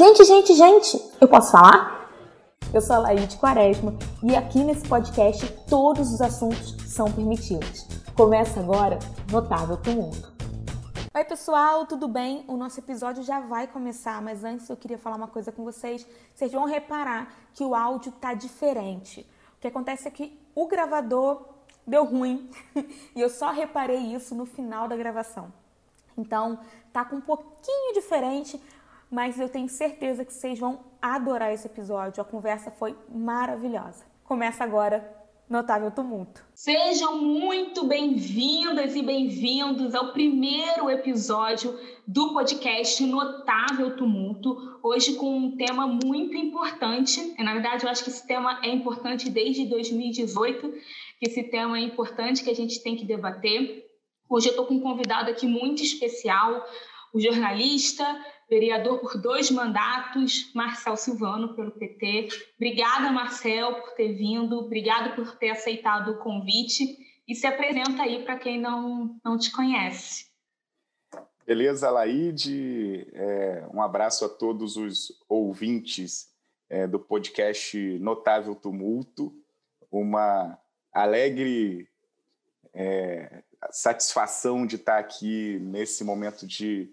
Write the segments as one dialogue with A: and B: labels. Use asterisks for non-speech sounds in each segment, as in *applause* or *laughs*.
A: Gente, gente, gente, eu posso falar? Eu sou a Laide Quaresma e aqui nesse podcast todos os assuntos são permitidos. Começa agora Notável Tumulto. Oi, pessoal, tudo bem? O nosso episódio já vai começar, mas antes eu queria falar uma coisa com vocês. Vocês vão reparar que o áudio tá diferente. O que acontece é que o gravador deu ruim *laughs* e eu só reparei isso no final da gravação. Então, tá com um pouquinho diferente, mas eu tenho certeza que vocês vão adorar esse episódio. A conversa foi maravilhosa. Começa agora Notável Tumulto.
B: Sejam muito bem-vindas e bem-vindos ao primeiro episódio do podcast Notável Tumulto. Hoje com um tema muito importante. Na verdade, eu acho que esse tema é importante desde 2018, que esse tema é importante que a gente tem que debater. Hoje eu estou com um convidado aqui muito especial, o jornalista, vereador por dois mandatos, Marcel Silvano, pelo PT. Obrigada, Marcel, por ter vindo, obrigado por ter aceitado o convite e se apresenta aí para quem não, não te conhece.
C: Beleza, Laide. É, um abraço a todos os ouvintes é, do podcast Notável Tumulto. Uma alegre é, satisfação de estar aqui nesse momento de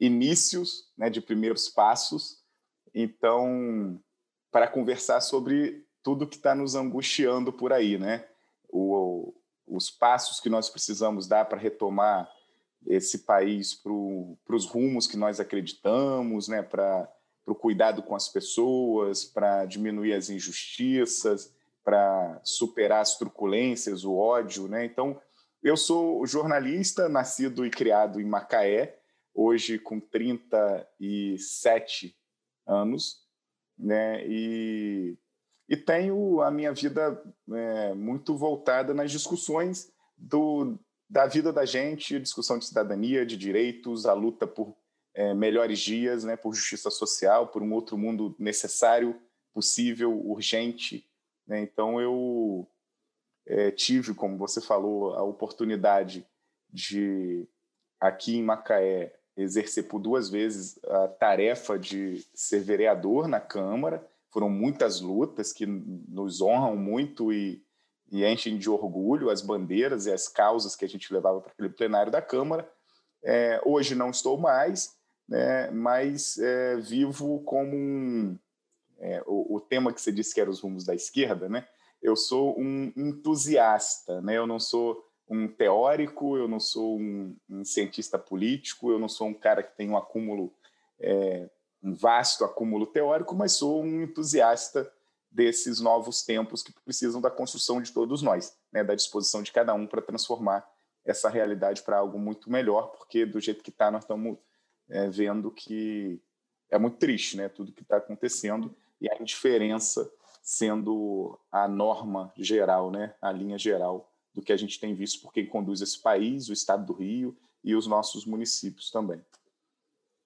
C: inícios, né, de primeiros passos. Então, para conversar sobre tudo que está nos angustiando por aí, né? O, os passos que nós precisamos dar para retomar esse país para os rumos que nós acreditamos, né? Para o cuidado com as pessoas, para diminuir as injustiças, para superar as truculências, o ódio, né? Então, eu sou jornalista, nascido e criado em Macaé, hoje com 37 anos, né? E, e tenho a minha vida é, muito voltada nas discussões do, da vida da gente, discussão de cidadania, de direitos, a luta por é, melhores dias, né? Por justiça social, por um outro mundo necessário, possível, urgente. Né? Então eu é, tive, como você falou, a oportunidade de aqui em Macaé exercer por duas vezes a tarefa de ser vereador na Câmara. Foram muitas lutas que nos honram muito e, e enchem de orgulho as bandeiras e as causas que a gente levava para aquele plenário da Câmara. É, hoje não estou mais, né, mas é, vivo como um. É, o, o, tema que você disse que era os rumos da esquerda, né? Eu sou um entusiasta, né? Eu não sou um teórico, eu não sou um, um, cientista político, eu não sou um cara que tem um acúmulo, é, um vasto acúmulo teórico, mas sou um entusiasta desses novos tempos que precisam da construção de todos nós, né, da disposição de cada um para transformar essa realidade para algo muito melhor, porque do jeito que está, nós estamos é, vendo que é muito triste né, tudo que está acontecendo e a indiferença sendo a norma geral, né, a linha geral do que a gente tem visto por quem conduz esse país, o Estado do Rio e os nossos municípios também.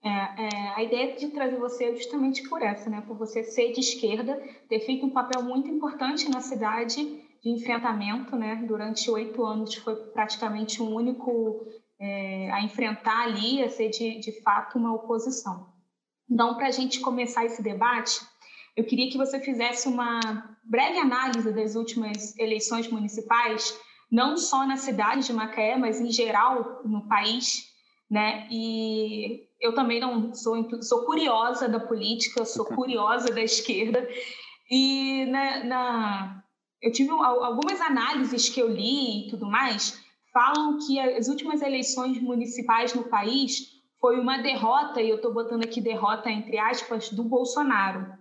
B: É, é, a ideia de trazer você é justamente por essa, né? Por você ser de esquerda, ter feito um papel muito importante na cidade de enfrentamento, né? Durante oito anos foi praticamente o único é, a enfrentar ali, a ser de, de fato uma oposição. Então, para a gente começar esse debate, eu queria que você fizesse uma breve análise das últimas eleições municipais não só na cidade de Macaé, mas em geral no país, né? E eu também não sou sou curiosa da política, sou curiosa da esquerda. E na, na eu tive algumas análises que eu li e tudo mais falam que as últimas eleições municipais no país foi uma derrota e eu estou botando aqui derrota entre aspas do Bolsonaro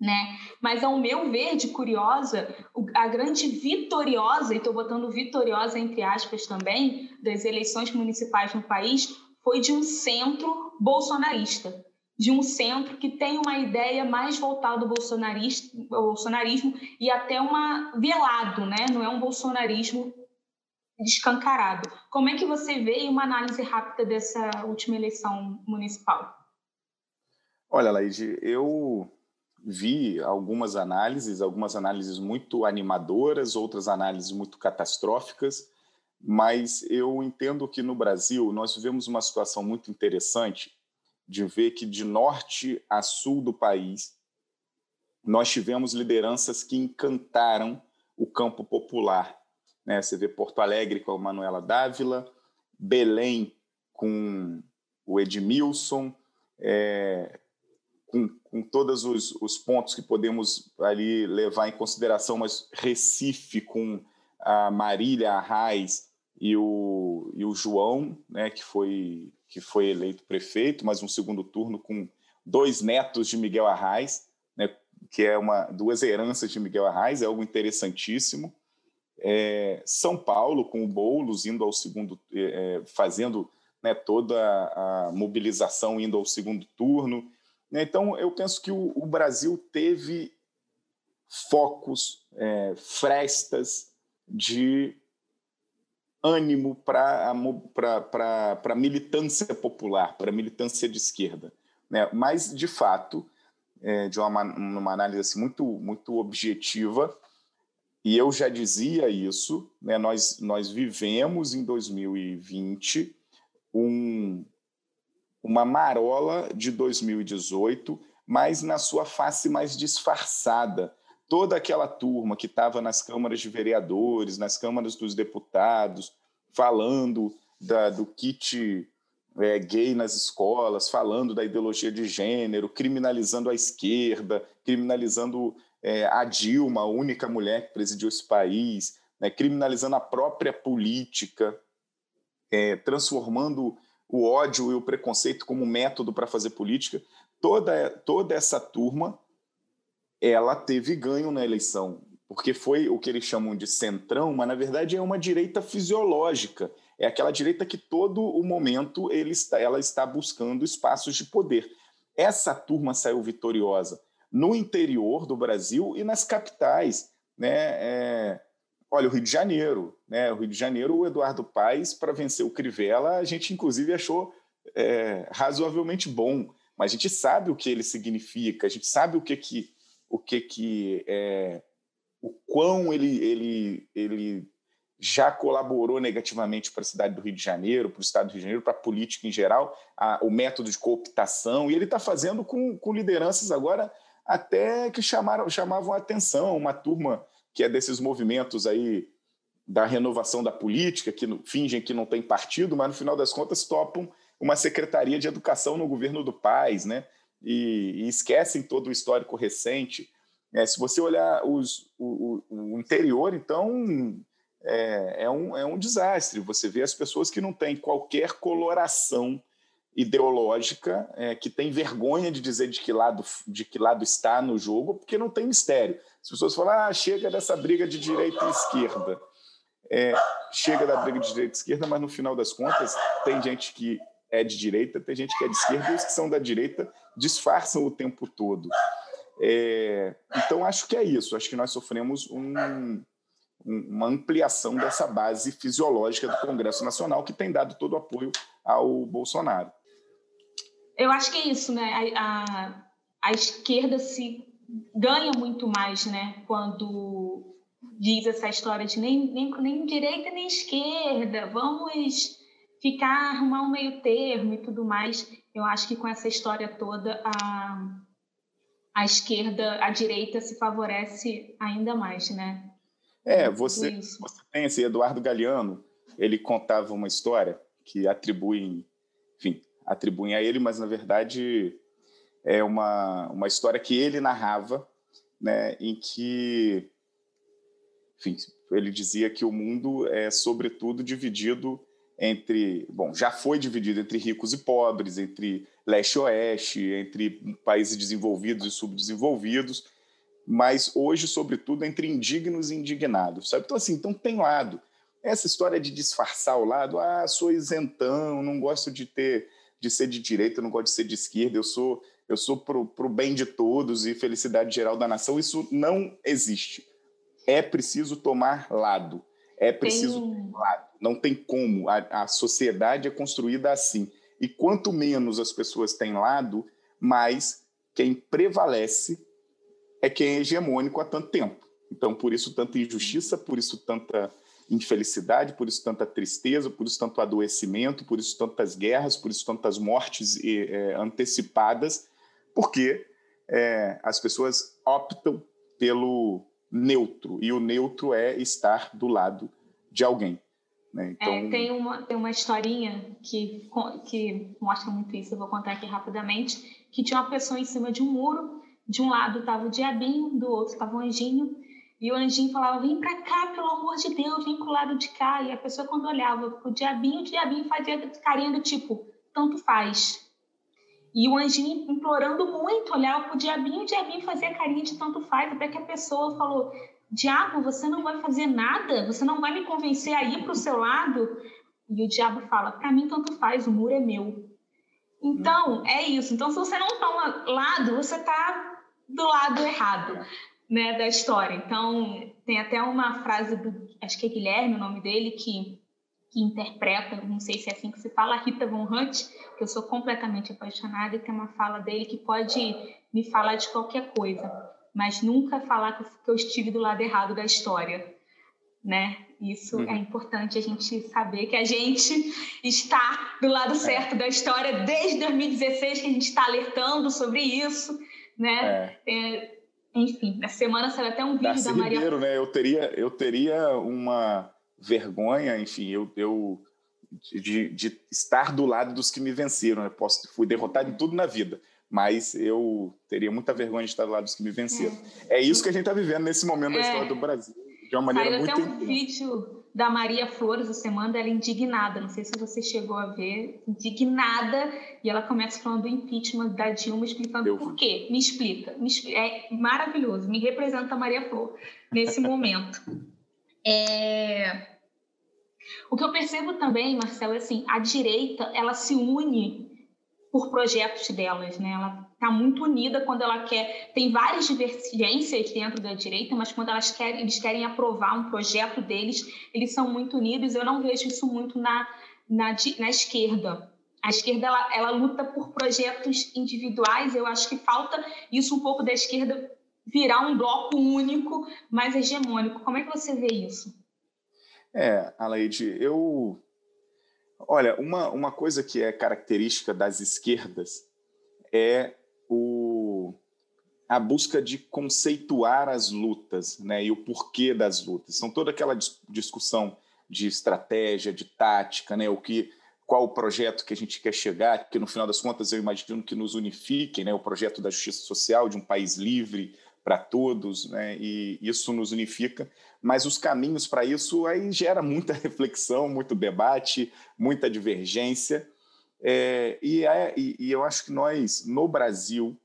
B: né? Mas ao meu ver, de curiosa, a grande vitoriosa, e estou botando vitoriosa entre aspas também, das eleições municipais no país, foi de um centro bolsonarista, de um centro que tem uma ideia mais voltada ao bolsonarismo e até uma velado, né? Não é um bolsonarismo descancarado. Como é que você vê uma análise rápida dessa última eleição municipal?
C: Olha, Laide, eu vi algumas análises, algumas análises muito animadoras, outras análises muito catastróficas, mas eu entendo que no Brasil nós vivemos uma situação muito interessante de ver que de norte a sul do país nós tivemos lideranças que encantaram o campo popular. Né? Você vê Porto Alegre com a Manuela Dávila, Belém com o Edmilson, é, com, com todos os, os, pontos que podemos ali levar em consideração, mas Recife com a Marília Arraes e o, e o João, né, que, foi, que foi eleito prefeito, mas um segundo turno com dois netos de Miguel Arraes, né, que é uma duas heranças de Miguel Arraes, é algo interessantíssimo. É, São Paulo, com o Boulos indo ao segundo, é, é fazendo né, toda a mobilização indo ao segundo turno. Né? Então, eu penso que o, Brasil teve focos, é, frestas de ânimo para a militância popular, para a militância de esquerda. Né? Mas, de fato, é, de uma, uma análise assim, muito, muito objetiva, e eu já dizia isso, né? nós, nós vivemos em 2020 um, uma marola de 2018, mas na sua face mais disfarçada. Toda aquela turma que estava nas câmaras de vereadores, nas câmaras dos deputados, falando da, do kit é, gay nas escolas, falando da ideologia de gênero, criminalizando a esquerda, criminalizando é, a Dilma, a única mulher que presidiu esse país, né, criminalizando a própria política, é, transformando o ódio e o preconceito como método para fazer política. Toda, toda essa turma ela teve ganho na eleição, porque foi o que eles chamam de centrão, mas na verdade é uma direita fisiológica. É aquela direita que todo o momento ele está, ela está buscando espaços de poder. Essa turma saiu vitoriosa no interior do Brasil e nas capitais. Né? É, Olha, o Rio de Janeiro, né? O Rio de Janeiro, o Eduardo Paes, para vencer o Crivella, a gente inclusive achou é, razoavelmente bom, mas a gente sabe o que ele significa, a gente sabe o que que o que que é, o quão ele ele ele já colaborou negativamente para a cidade do Rio de Janeiro, para o estado do Rio de Janeiro, para a política em geral, a, o método de cooptação, e ele está fazendo com, com lideranças agora até que chamaram, chamavam a atenção, uma turma que é desses movimentos aí da renovação da política, que fingem que não tem partido, mas no final das contas topam uma secretaria de educação no governo do Paz, né? E, e esquecem todo o histórico recente. É, se você olhar os, o, o, interior, então é, é, um, é um desastre. Você vê as pessoas que não têm qualquer coloração ideológica, é, que tem vergonha de dizer de que, lado, de que lado está no jogo, porque não tem mistério. As pessoas falam, ah, chega dessa briga de direita e esquerda. É, chega da briga de direita e esquerda, mas no final das contas, tem gente que é de direita, tem gente que é de esquerda, e os que são da direita disfarçam o tempo todo. É, então, acho que é isso. Acho que nós sofremos um, uma ampliação dessa base fisiológica do Congresso Nacional, que tem dado todo o apoio ao Bolsonaro.
B: Eu acho que é isso, né? A, a, a esquerda se ganha muito mais, né? Quando diz essa história de nem, nem, nem direita nem esquerda, vamos ficar, arrumar um meio termo e tudo mais. Eu acho que com essa história toda, a, a esquerda, a direita se favorece ainda mais, né?
C: É, você, você tem esse Eduardo Galeano, ele contava uma história que atribui, enfim, atribuem a ele, mas na verdade é uma, uma história que ele narrava, né, em que, enfim, ele dizia que o mundo é sobretudo dividido entre, bom, já foi dividido entre ricos e pobres, entre leste e oeste, entre países desenvolvidos e subdesenvolvidos, mas hoje, sobretudo, entre indignos e indignados, sabe? Então, assim, então tem lado. Essa história de disfarçar o lado, ah, sou isentão, não gosto de ter, de ser de direita, não gosto de ser de esquerda, eu sou eu sou para o bem de todos e felicidade geral da nação, isso não existe. É preciso tomar lado. É preciso tem... tomar lado. Não tem como. A, a sociedade é construída assim. E quanto menos as pessoas têm lado, mais quem prevalece é quem é hegemônico há tanto tempo. Então, por isso, tanta injustiça, por isso, tanta infelicidade, por isso tanta tristeza, por isso tanto adoecimento, por isso tantas guerras, por isso tantas mortes é, antecipadas, porque é, as pessoas optam pelo neutro, e o neutro é estar do lado de alguém. Né?
B: É, então... É, tem, uma, tem uma historinha que, que mostra muito isso, eu vou contar aqui rapidamente, que tinha uma pessoa em cima de um muro, de um lado estava o diabinho, do outro estava o anjinho, e o anjinho falava, vem para cá, pelo amor de Deus, vem pro lado de cá. E a pessoa, quando olhava pro diabinho, o diabinho fazia carinha do tipo, tanto faz. E o anjinho implorando muito, olhava pro diabinho, o diabinho fazia carinha de tanto faz, até que a pessoa falou, diabo, você não vai fazer nada? Você não vai me convencer a ir pro seu lado? E o diabo fala, para mim tanto faz, o muro é meu. Então, é isso. Então, se você não toma lado, você está do lado errado né, da história. Então, tem até uma frase do, acho que é Guilherme o nome dele, que, que interpreta, não sei se é assim que se fala, Rita Von Hunt, que eu sou completamente apaixonada, e tem uma fala dele que pode me falar de qualquer coisa, mas nunca falar que eu estive do lado errado da história, né? Isso uhum. é importante a gente saber que a gente está do lado é. certo da história desde 2016 que a gente está alertando sobre isso, né? É. É, enfim, na semana saiu até um vídeo Darcy da Maria.
C: Ribeiro, né? Eu teria, eu teria uma vergonha, enfim, eu, eu de, de estar do lado dos que me venceram. Eu posso, fui derrotado em tudo na vida, mas eu teria muita vergonha de estar do lado dos que me venceram. É, é isso que a gente está vivendo nesse momento é. da história do Brasil, de uma maneira
B: Saiu
C: muito.
B: Até um vídeo da Maria Flores você manda ela indignada. Não sei se você chegou a ver, indignada, e ela começa falando do impeachment da Dilma, explicando Eu... por quê. Me explica. Me explica. É maravilhoso, me representa a Maria Flor nesse *laughs* momento. É... O que eu percebo também, Marcelo, é assim, a direita ela se une por projetos delas, né? Ela está muito unida quando ela quer. Tem várias divergências dentro da direita, mas quando elas querem, eles querem aprovar um projeto deles, eles são muito unidos. Eu não vejo isso muito na, na, na esquerda. A esquerda ela, ela luta por projetos individuais. Eu acho que falta isso um pouco da esquerda virar um bloco único, mais hegemônico. Como é que você vê isso?
C: É, Aleide, eu. Olha, uma, uma coisa que é característica das esquerdas é o, a busca de conceituar as lutas né, e o porquê das lutas. Então, toda aquela discussão de estratégia, de tática, né, o que, qual o projeto que a gente quer chegar, que no final das contas eu imagino que nos unifique, né, o projeto da justiça social, de um país livre para todos, né, e isso nos unifica. Mas os caminhos para isso aí gera muita *laughs* reflexão, muito debate, muita divergência. É, e, é, e, eu acho que nós, no Brasil,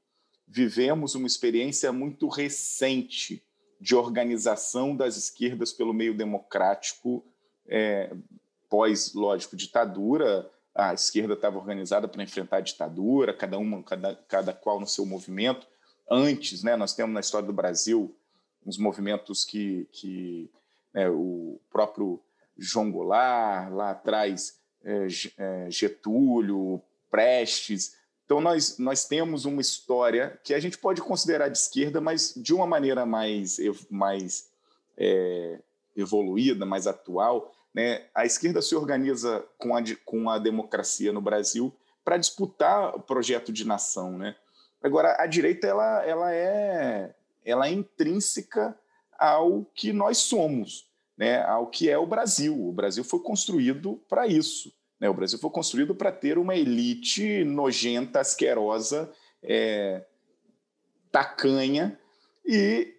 C: vivemos uma experiência muito recente de organização das esquerdas pelo meio democrático, é, pós, lógico, ditadura. A esquerda estava organizada para enfrentar a ditadura, cada uma, cada, cada qual no seu movimento. Antes, né, nós temos na história do Brasil uns movimentos que, que né, o próprio João Goulart, lá atrás, é, é, Getúlio, Prestes. Então, nós, nós temos uma história que a gente pode considerar de esquerda, mas de uma maneira mais, mais é, evoluída, mais atual. Né? A esquerda se organiza com a, com a democracia no Brasil para disputar o projeto de nação. Né? Agora, a direita ela, ela, é, ela é intrínseca ao que nós somos né, ao que é o Brasil. O Brasil foi construído para isso. Né? O Brasil foi construído para ter uma elite nojenta, asquerosa, é, tacanha e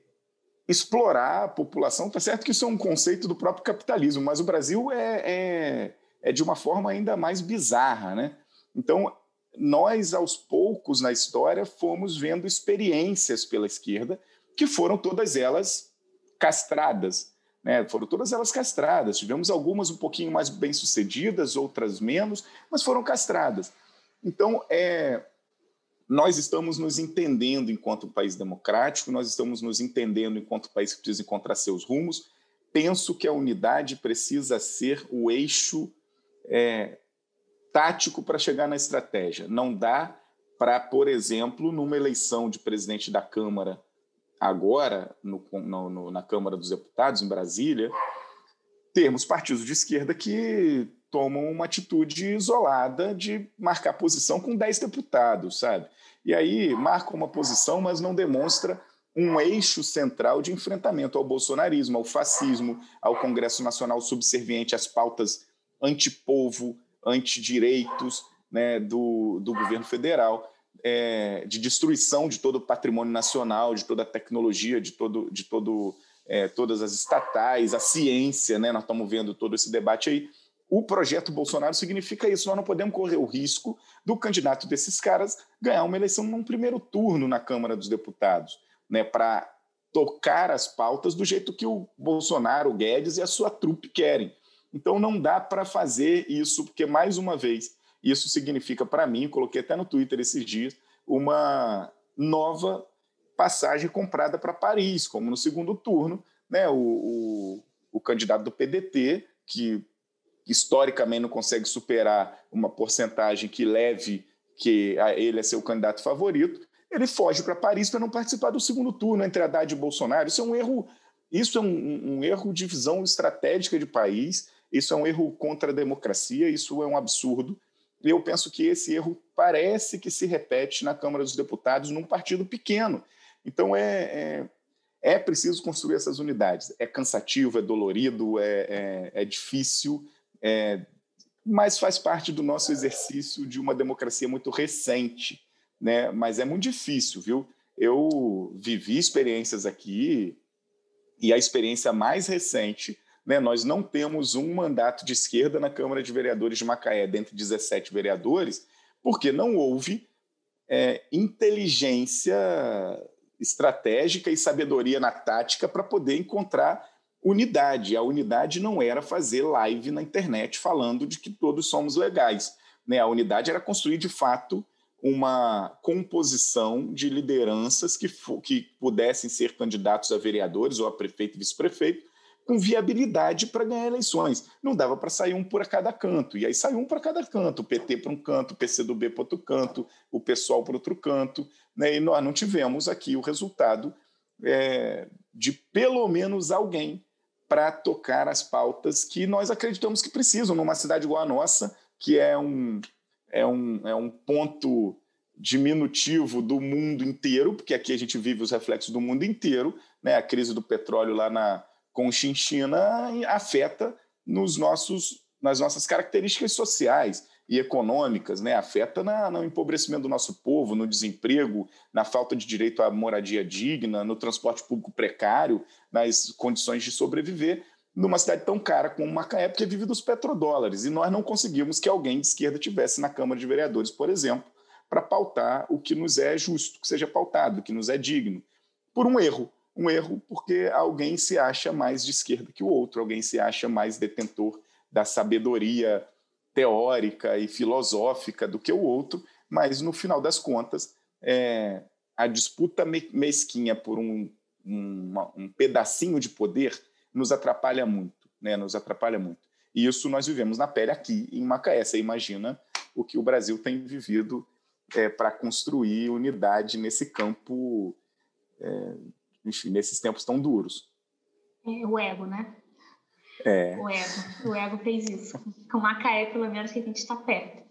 C: explorar a população. Tá certo que isso é um conceito do próprio capitalismo, mas o Brasil é, é, é de uma forma ainda mais bizarra. Né? Então, nós, aos poucos na história, fomos vendo experiências pela esquerda que foram todas elas castradas né? Foram todas elas castradas. Tivemos algumas um pouquinho mais bem-sucedidas, outras menos, mas foram castradas. Então, é, nós estamos nos entendendo enquanto país democrático, nós estamos nos entendendo enquanto país que precisa encontrar seus rumos. Penso que a unidade precisa ser o eixo é, tático para chegar na estratégia. Não dá para, por exemplo, numa eleição de presidente da Câmara agora no, no, na Câmara dos Deputados, em Brasília, termos partidos de esquerda que tomam uma atitude isolada de marcar posição com 10 deputados, sabe? E aí marca uma posição, mas não demonstra um eixo central de enfrentamento ao bolsonarismo, ao fascismo, ao Congresso Nacional subserviente às pautas antipovo, antidireitos né, do, do governo federal, é, de destruição de todo o patrimônio nacional, de toda a tecnologia, de, todo, de todo, é, todas as estatais, a ciência, né, nós estamos vendo todo esse debate aí. O projeto Bolsonaro significa isso. Nós não podemos correr o risco do candidato desses caras ganhar uma eleição num primeiro turno na Câmara dos Deputados, né, para tocar as pautas do jeito que o Bolsonaro, o Guedes e a sua trupe querem. Então não dá para fazer isso, porque, mais uma vez, isso significa para mim, coloquei até no Twitter esses dias, uma nova passagem comprada para Paris, como no segundo turno, né, o, o, o candidato do PDT, que historicamente não consegue superar uma porcentagem que leve que ele é seu candidato favorito, ele foge para Paris para não participar do segundo turno entre Haddad e Bolsonaro. Isso é um erro, isso é um, um, erro de visão estratégica de país, isso é um erro contra a democracia, isso é um absurdo. E eu penso que esse erro parece que se repete na Câmara dos Deputados num partido pequeno. Então é, é, é preciso construir essas unidades. É cansativo, é dolorido, é, é, é difícil, é, mas faz parte do nosso exercício de uma democracia muito recente, né? Mas é muito difícil, viu? Eu vivi experiências aqui e a experiência mais recente, né? Nós não temos um mandato de esquerda na Câmara de Vereadores de Macaé, dentre 17 vereadores, porque não houve é, inteligência estratégica e sabedoria na tática para poder encontrar unidade. A unidade não era fazer live na internet falando de que todos somos legais. Né? A unidade era construir, de fato, uma composição de lideranças que, que pudessem ser candidatos a vereadores ou a prefeito e vice-prefeito com viabilidade para ganhar eleições. Não dava para sair um por cada canto. E aí saiu um para cada canto, o PT para um canto, o PCdoB para outro canto, o pessoal para outro canto. Né? E nós não tivemos aqui o resultado é, de pelo menos alguém para tocar as pautas que nós acreditamos que precisam numa cidade igual a nossa, que é um, é um, é um ponto diminutivo do mundo inteiro, porque aqui a gente vive os reflexos do mundo inteiro, né? A crise do petróleo lá na Conchinchina afeta nos nossos, nas nossas características sociais e econômicas, né? afeta na, no empobrecimento do nosso povo, no desemprego, na falta de direito à moradia digna, no transporte público precário, nas condições de sobreviver numa cidade tão cara como Macaé, porque vive dos petrodólares. E nós não conseguimos que alguém de esquerda tivesse na Câmara de Vereadores, por exemplo, para pautar o que nos é justo que seja pautado, o que nos é digno, por um erro. Um erro porque alguém se acha mais de esquerda que o outro, alguém se acha mais detentor da sabedoria teórica e filosófica do que o outro, mas no final das contas, é, a disputa mesquinha por um, um, um pedacinho de poder nos atrapalha muito, né? Nos atrapalha muito. E isso nós vivemos na pele aqui em Macaé. Você imagina o que o Brasil tem vivido é, para construir unidade nesse campo, é, nesses tempos tão duros.
B: O ego, né?
C: É.
B: O ego, o ego fez isso. Com Macaé, pelo menos, que a gente está perto.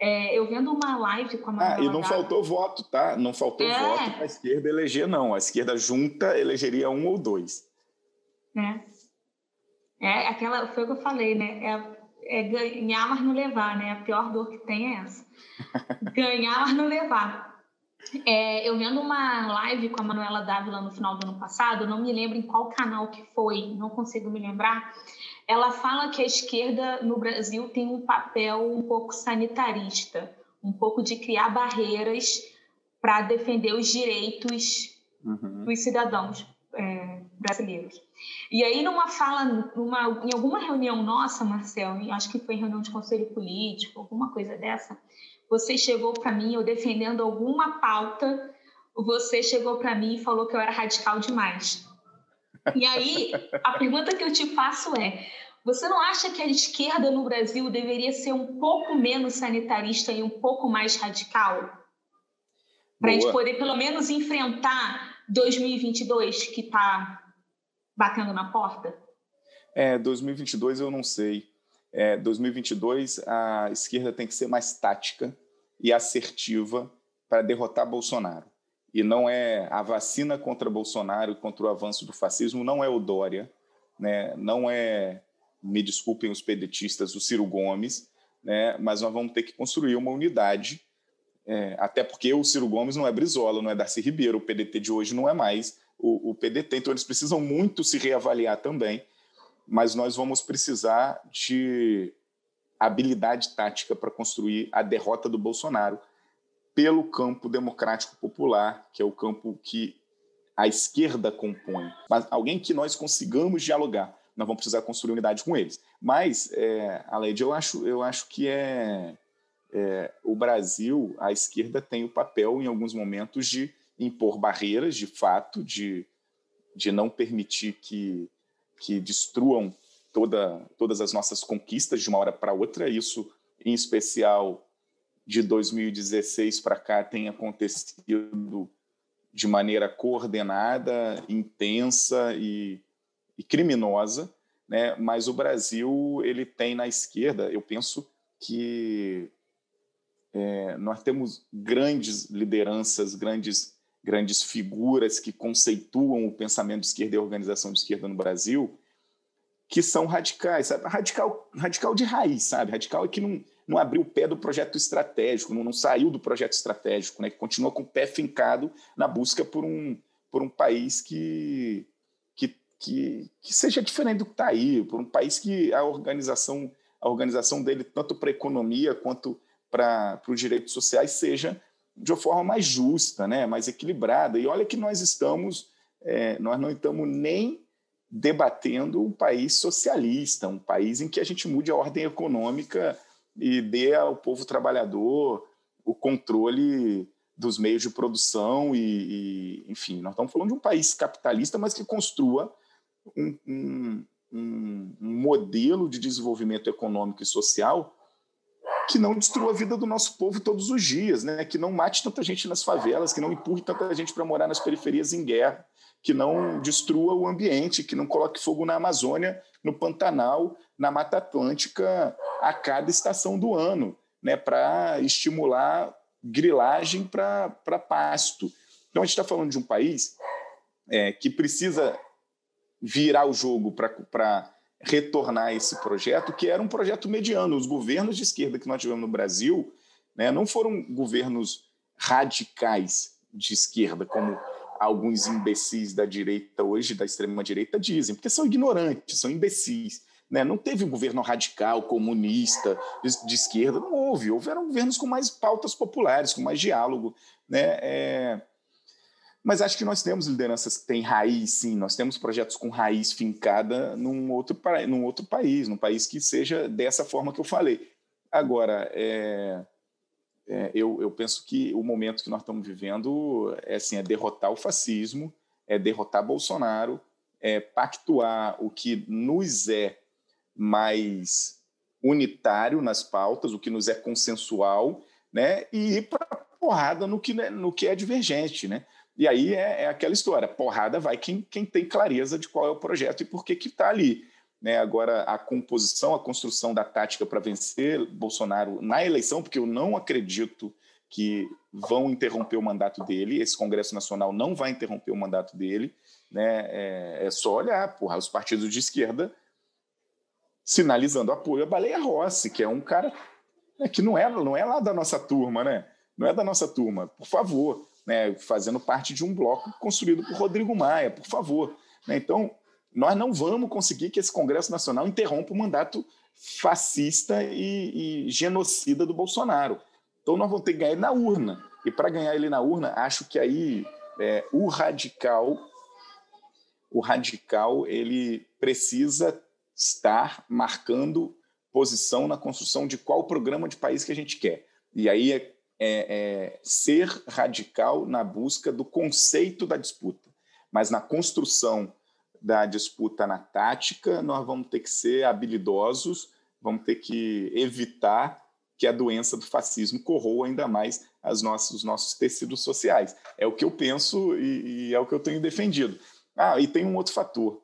B: É, eu vendo uma live com a Manuela
C: Ah, e não faltou voto, tá? Não faltou é. voto para a esquerda eleger, não. A esquerda junta elegeria um ou dois.
B: É. É aquela, foi o que eu falei, né? É, é ganhar, mas não levar, né? A pior dor que tem é essa. *laughs* ganhar, mas não levar. É, eu vendo uma live com a Manuela Dávila no final do ano passado, não me lembro em qual canal que foi, não consigo me lembrar. Ela fala que a esquerda no Brasil tem um papel um pouco sanitarista, um pouco de criar barreiras para defender os direitos uhum. dos cidadãos é, brasileiros. E aí, numa fala, numa, em alguma reunião nossa, Marcel, acho que foi em reunião de conselho político, alguma coisa dessa, você chegou para mim, eu defendendo alguma pauta, você chegou para mim e falou que eu era radical demais. E aí, a pergunta que eu te faço é: você não acha que a esquerda no Brasil deveria ser um pouco menos sanitarista e um pouco mais radical? Para a gente poder, pelo menos, enfrentar 2022 que está batendo na porta?
C: É, 2022 eu não sei. É, 2022 a esquerda tem que ser mais tática e assertiva para derrotar Bolsonaro. E não é a vacina contra Bolsonaro contra o avanço do fascismo, não é o Dória, né? não é, me desculpem os pedetistas, o Ciro Gomes, né? mas nós vamos ter que construir uma unidade, é, até porque o Ciro Gomes não é Brizola, não é Darcy Ribeiro, o PDT de hoje não é mais o, o PDT, então eles precisam muito se reavaliar também, mas nós vamos precisar de habilidade tática para construir a derrota do Bolsonaro pelo campo democrático popular, que é o campo que a esquerda compõe. Mas alguém que nós consigamos dialogar, nós vamos precisar construir unidade com eles. Mas, é, Aleide, eu acho, eu acho que é, é, o Brasil, a esquerda tem o papel, em alguns momentos, de impor barreiras, de fato, de, de não permitir que, que destruam toda, todas as nossas conquistas de uma hora para outra. Isso, em especial, de 2016 para cá, tem acontecido de maneira coordenada, intensa e, e criminosa, né? Mas o Brasil ele tem na esquerda, eu penso que é, nós temos grandes lideranças, grandes grandes figuras que conceituam o pensamento de esquerda e a organização de esquerda no Brasil, que são radicais, sabe? radical radical de raiz, sabe? Radical é que não não abriu o pé do projeto estratégico, não, não saiu do projeto estratégico, né? que continua com o pé fincado na busca por um, por um país que, que, que, que seja diferente do que está aí, por um país que a organização, a organização dele, tanto para a economia quanto para os direitos sociais, seja de uma forma mais justa, né? mais equilibrada. E olha que nós estamos, é, nós não estamos nem debatendo um país socialista, um país em que a gente mude a ordem econômica e dê ao povo trabalhador o controle dos meios de produção e, e, enfim, nós estamos falando de um país capitalista, mas que construa um, um, um, modelo de desenvolvimento econômico e social que não destrua a vida do nosso povo todos os dias, né? que não mate tanta gente nas favelas, que não empurre tanta gente para morar nas periferias em guerra, que não destrua o ambiente, que não coloque fogo na Amazônia, no Pantanal, na Mata Atlântica a cada estação do ano, né, para estimular grilagem para pasto. Então, a gente está falando de um país é, que precisa virar o jogo para retornar esse projeto, que era um projeto mediano. Os governos de esquerda que nós tivemos no Brasil né, não foram governos radicais de esquerda, como alguns imbecis da direita hoje, da extrema-direita, dizem, porque são ignorantes, são imbecis. Né? Não teve um governo radical, comunista, de, esquerda, não houve. Houveram governos com mais pautas populares, com mais diálogo. Né? É... Mas acho que nós temos lideranças que têm raiz, sim. Nós temos projetos com raiz fincada num outro, num outro país, num país que seja dessa forma que eu falei. Agora, é... É, eu, eu penso que o momento que nós estamos vivendo é, assim, é derrotar o fascismo, é derrotar Bolsonaro, é pactuar o que nos é mais unitário nas pautas, o que nos é consensual, né? E ir para porrada no que, né, no que é divergente, né? E aí é, é, aquela história, porrada vai quem, quem tem clareza de qual é o projeto e por que está ali. Né? Agora, a composição, a construção da tática para vencer Bolsonaro na eleição, porque eu não acredito que vão interromper o mandato dele, esse Congresso Nacional não vai interromper o mandato dele, né? é, é só olhar, porra, os partidos de esquerda sinalizando apoio a Baleia Rossi, que é um cara né, que não é, não é lá da nossa turma, né? Não é da nossa turma, por favor, né? Fazendo parte de um bloco construído por Rodrigo Maia, por favor. Né? Então, nós não vamos conseguir que esse Congresso Nacional interrompa o mandato fascista e, e genocida do Bolsonaro. Então, nós vamos ter que ganhar ele na urna. E para ganhar ele na urna, acho que aí é, o radical, o radical, ele precisa estar marcando posição na construção de qual programa de país que a gente quer. E aí é, é, é ser radical na busca do conceito da disputa, mas na construção da disputa na tática, nós vamos ter que ser habilidosos, vamos ter que evitar que a doença do fascismo corroa ainda mais as nossas, os nossos tecidos sociais. É o que eu penso e, e é o que eu tenho defendido. Ah, e tem um outro fator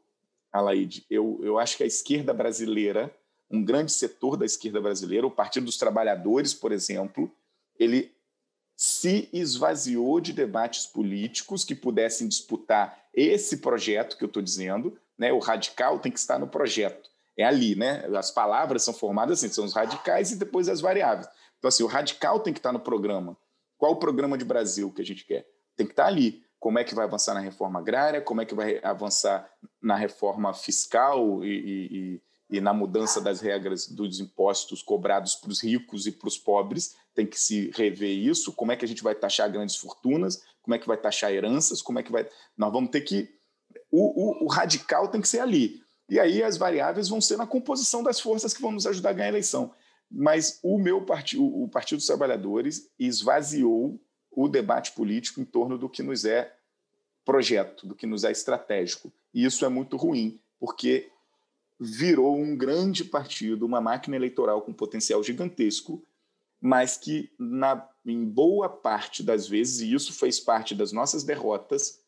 C: Alaide, eu, eu acho que a esquerda brasileira, um grande setor da esquerda brasileira, o Partido dos Trabalhadores, por exemplo, ele se esvaziou de debates políticos que pudessem disputar esse projeto que eu estou dizendo. Né? O radical tem que estar no projeto. É ali, né? As palavras são formadas assim, são os radicais e depois as variáveis. Então, assim, o radical tem que estar no programa. Qual o programa de Brasil que a gente quer? Tem que estar ali. Como é que vai avançar na reforma agrária? Como é que vai avançar na reforma fiscal e, e, e na mudança das regras dos impostos cobrados para os ricos e para os pobres? Tem que se rever isso. Como é que a gente vai taxar grandes fortunas? Como é que vai taxar heranças? Como é que vai. Nós vamos ter que. O, o, o radical tem que ser ali. E aí as variáveis vão ser na composição das forças que vão nos ajudar a ganhar a eleição. Mas o meu partido, o Partido dos Trabalhadores, esvaziou o debate político em torno do que nos é projeto, do que nos é estratégico. E isso é muito ruim, porque virou um grande partido, uma máquina eleitoral com potencial gigantesco, mas que, na, em boa parte das vezes, e isso fez parte das nossas derrotas,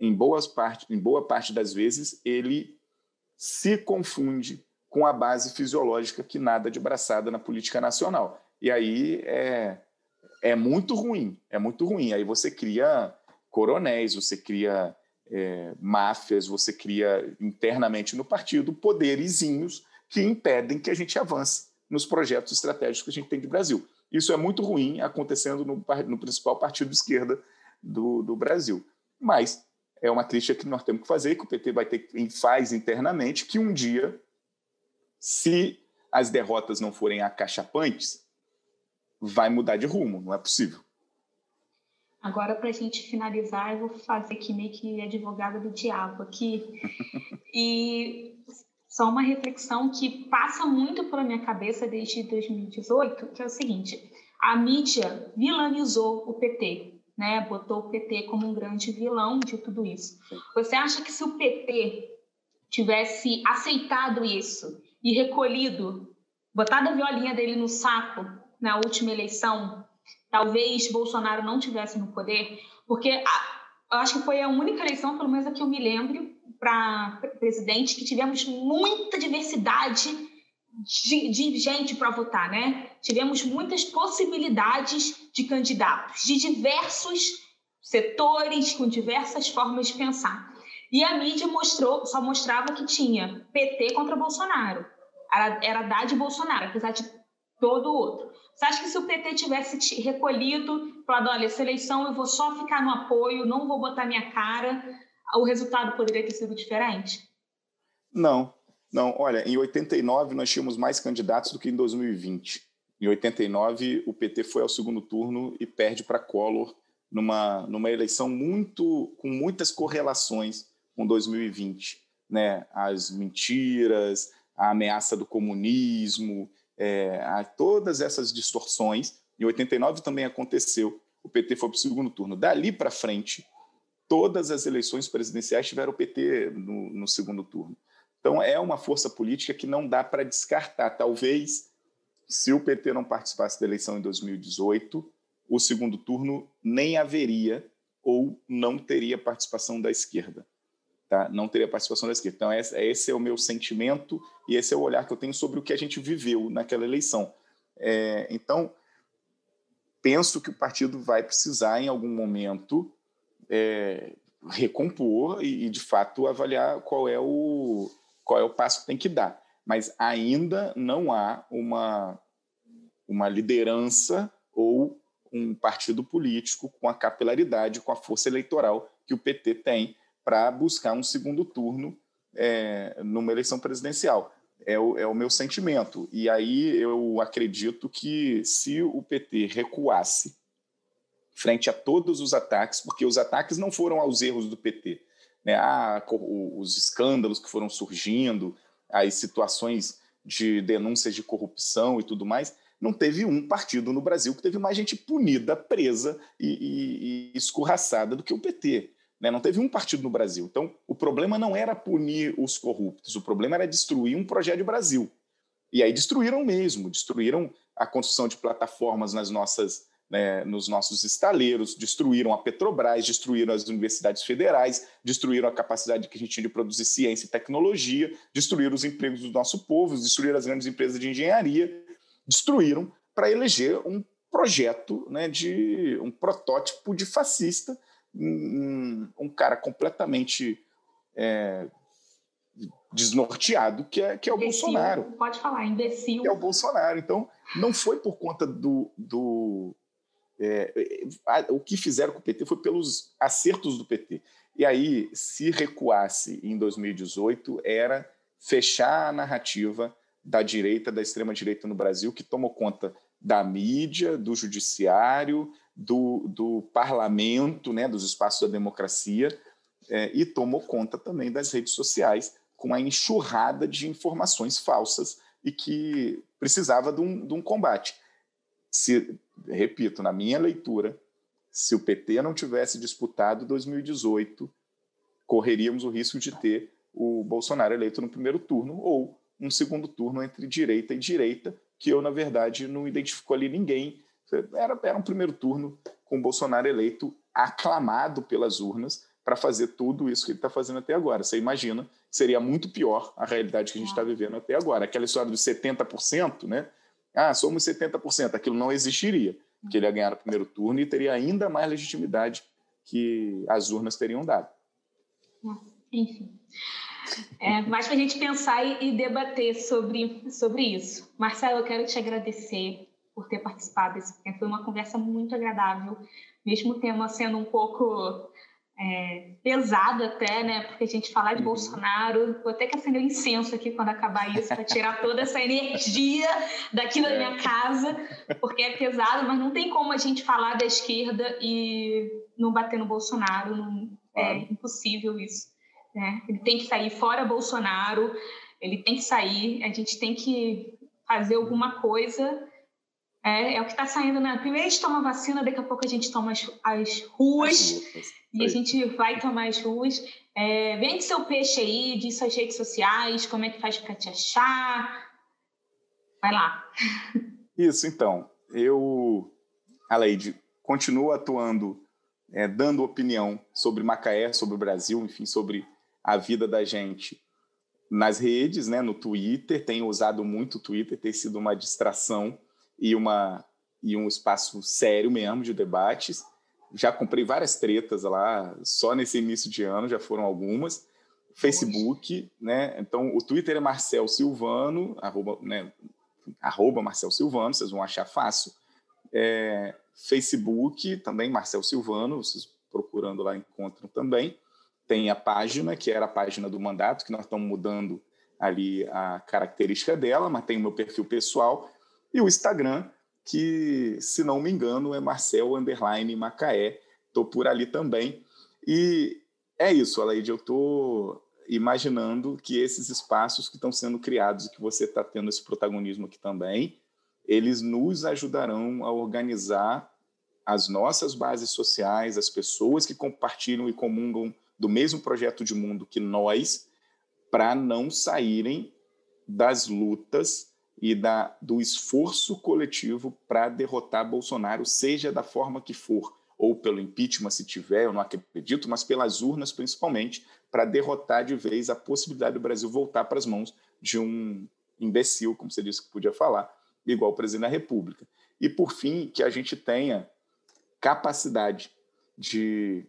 C: em, boas parte, em boa parte das vezes, ele se confunde com a base fisiológica que nada de braçada na política nacional. E aí é, é muito ruim, é muito ruim. Aí você cria coronéis, você cria é, máfias, você cria internamente no partido poderizinhos que impedem que a gente avance nos projetos estratégicos que a gente tem de Brasil. Isso é muito ruim acontecendo no, no principal partido de esquerda do, do Brasil. Mas é uma crítica que nós temos que fazer, que o PT vai ter faz internamente, que um dia, se as derrotas não forem acachapantes, vai mudar de rumo, não é possível.
B: Agora, para a gente finalizar, eu vou fazer aqui meio que advogada do diabo aqui. *laughs* e só uma reflexão que passa muito pela minha cabeça desde 2018, que é o seguinte: a mídia vilanizou o PT né, botou o PT como um grande vilão de tudo isso. Você acha que se o PT tivesse aceitado isso e recolhido, botado a violinha dele no saco na última eleição, talvez Bolsonaro não tivesse no poder? Porque a, acho que foi a única eleição, pelo menos a que eu me lembro, para presidente, que tivemos muita diversidade de, de gente para votar, né? Tivemos muitas possibilidades de candidatos de diversos setores, com diversas formas de pensar. E a mídia mostrou, só mostrava que tinha PT contra Bolsonaro. Era, era Haddad e Bolsonaro, apesar de todo o outro. Você acha que se o PT tivesse recolhido, falado, olha, essa eleição eu vou só ficar no apoio, não vou botar minha cara, o resultado poderia ter sido diferente?
C: Não, não, olha, em 89 nós tínhamos mais candidatos do que em 2020. Em 89 o PT foi ao segundo turno e perde para Collor numa, numa eleição muito com muitas correlações com 2020, né? As mentiras, a ameaça do comunismo, é, a, todas essas distorções. Em 89 também aconteceu. O PT foi para o segundo turno. Dali para frente, todas as eleições presidenciais tiveram o PT no, no segundo turno. Então, é uma força política que não dá para descartar. Talvez, se o PT não participasse da eleição em 2018, o segundo turno nem haveria ou não teria participação da esquerda. Tá? Não teria participação da esquerda. Então, esse é o meu sentimento e esse é o olhar que eu tenho sobre o que a gente viveu naquela eleição. É, então, penso que o partido vai precisar, em algum momento, é, recompor e, e, de fato, avaliar qual é o, qual é o passo que tem que dar. Mas ainda não há uma, uma liderança ou um partido político com a capilaridade, com a força eleitoral que o PT tem para buscar um segundo turno é, numa eleição presidencial. É o, é o meu sentimento. E aí eu acredito que se o PT recuasse frente a todos os ataques, porque os ataques não foram aos erros do PT, né, ah, os escândalos que foram surgindo, as situações de denúncias de corrupção e tudo mais, não teve um partido no Brasil que teve mais gente punida, presa e, e, e escorraçada do que o PT. Né? Não teve um partido no Brasil. Então, o problema não era punir os corruptos, o problema era destruir um projeto de Brasil. E aí destruíram mesmo, destruíram a construção de plataformas nas nossas né, nos nossos estaleiros, destruíram a Petrobras, destruíram as universidades federais, destruíram a capacidade que a gente tinha de produzir ciência e tecnologia, destruíram os empregos do nosso povo, destruíram as grandes empresas de engenharia, destruíram para eleger um projeto né, de um protótipo de fascista, um, um cara completamente é, desnorteado, que é, que é o imbecil, Bolsonaro.
B: Pode falar, imbecil.
C: Que é o Bolsonaro. Então, não foi por conta do. do é, o que fizeram com o PT foi pelos acertos do PT. E aí, se recuasse em 2018, era fechar a narrativa da direita, da extrema-direita no Brasil, que tomou conta da mídia, do judiciário, do, do parlamento, né, dos espaços da democracia, é, e tomou conta também das redes sociais, com a enxurrada de informações falsas e que precisava de um, de um combate. Se, repito, na minha leitura, se o PT não tivesse disputado 2018, correríamos o risco de ter o Bolsonaro eleito no primeiro turno ou um segundo turno entre direita e direita, que eu, na verdade, não identifico ali ninguém. Era, era um primeiro turno com o Bolsonaro eleito, aclamado pelas urnas, para fazer tudo isso que ele está fazendo até agora. Você imagina, seria muito pior a realidade que a gente está vivendo até agora. Aquela história dos 70%, né? Ah, somos 70%, aquilo não existiria, porque ele ia ganhar no primeiro turno e teria ainda mais legitimidade que as urnas teriam dado.
B: Enfim. É, mais para a gente pensar e, e, debater sobre, sobre isso. Marcelo, eu quero te agradecer por ter participado desse porque foi uma conversa muito agradável, mesmo o tema sendo um pouco é, pesado até, né? Porque a gente falar de uhum. Bolsonaro, vou até que acender um incenso aqui quando acabar isso, para tirar toda essa energia daqui da é. minha casa, porque é pesado, mas não tem como a gente falar da esquerda e não bater no Bolsonaro, não, é impossível isso. Né? Ele tem que sair fora Bolsonaro, ele tem que sair, a gente tem que fazer alguma coisa. É, é o que está saindo, né? Primeiro a gente toma vacina, daqui a pouco a gente toma as, as ruas e a gente vai tomar as ruas. É, vende seu peixe aí, diz suas redes sociais, como é que faz para te achar. Vai lá.
C: Isso, então. Eu, Aleide, continuo atuando, é, dando opinião sobre Macaé, sobre o Brasil, enfim, sobre a vida da gente nas redes, né, no Twitter, tenho usado muito o Twitter, tem sido uma distração e, uma, e um espaço sério mesmo de debates. Já comprei várias tretas lá, só nesse início de ano, já foram algumas. Facebook, né? Então, o Twitter é Marcel Silvano, arroba, né, arroba Marcel Silvano, vocês vão achar fácil. É, Facebook, também Marcel Silvano, vocês procurando lá encontram também tem a página, que era a página do mandato, que nós estamos mudando ali a característica dela, mas tem o meu perfil pessoal, e o Instagram, que, se não me engano, é Marcel Underline Macaé. Estou por ali também. E é isso, Aleide, eu estou imaginando que esses espaços que estão sendo criados e que você está tendo esse protagonismo aqui também, eles nos ajudarão a organizar as nossas bases sociais, as pessoas que compartilham e comungam do mesmo projeto de mundo que nós, para não saírem das lutas e da, do esforço coletivo para derrotar Bolsonaro, seja da forma que for, ou pelo impeachment, se tiver, eu não acredito, mas pelas urnas principalmente, para derrotar de vez a possibilidade do Brasil voltar para as mãos de um imbecil, como você disse que podia falar, igual o presidente da República. E, por fim, que a gente tenha capacidade de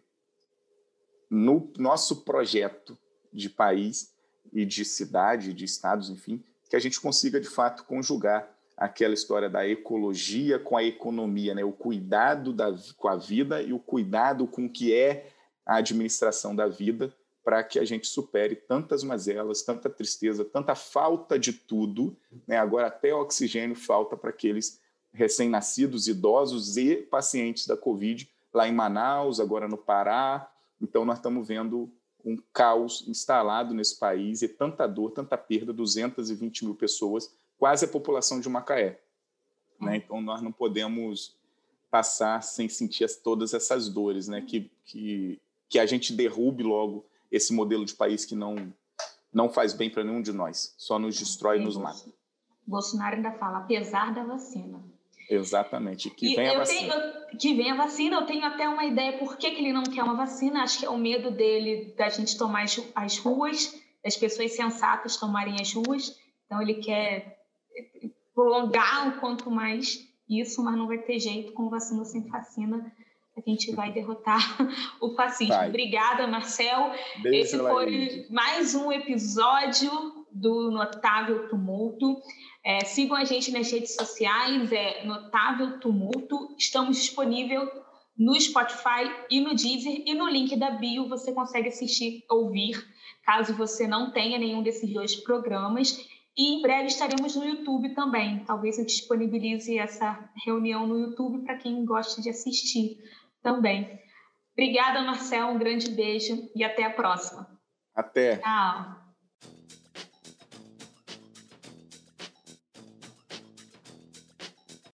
C: no nosso projeto de país e de cidade, de estados, enfim, que a gente consiga de fato conjugar aquela história da ecologia com a economia, né? o cuidado da, com a vida e o cuidado com o que é a administração da vida, para que a gente supere tantas mazelas, tanta tristeza, tanta falta de tudo. Né? Agora, até oxigênio falta para aqueles recém-nascidos, idosos e pacientes da Covid, lá em Manaus, agora no Pará, então, nós estamos vendo um caos instalado nesse país e tanta dor, tanta perda, 220 mil pessoas, quase a população de Macaé. Né? Hum. Então, nós não podemos passar sem sentir todas essas dores, né? que, que, que a gente derrube logo esse modelo de país que não, não faz bem para nenhum de nós, só nos destrói e nos mata.
B: Bolsonaro ainda fala, apesar da vacina.
C: Exatamente, que
B: e
C: vem a vacina.
B: Tenho, que vem a vacina, eu tenho até uma ideia por que, que ele não quer uma vacina, acho que é o medo dele da gente tomar as, as ruas, das pessoas sensatas tomarem as ruas, então ele quer prolongar o quanto mais isso, mas não vai ter jeito com vacina ou sem vacina. A gente vai derrotar *laughs* o fascismo. Vai. Obrigada, Marcel. Beijo, Esse foi mais um episódio do Notável Tumulto. É, sigam a gente nas redes sociais, é Notável Tumulto. Estamos disponíveis no Spotify e no Deezer. E no link da bio você consegue assistir, ouvir, caso você não tenha nenhum desses dois programas. E em breve estaremos no YouTube também. Talvez eu disponibilize essa reunião no YouTube para quem gosta de assistir também. Obrigada, Marcel. Um grande beijo e até a próxima.
C: Até.
B: Tchau.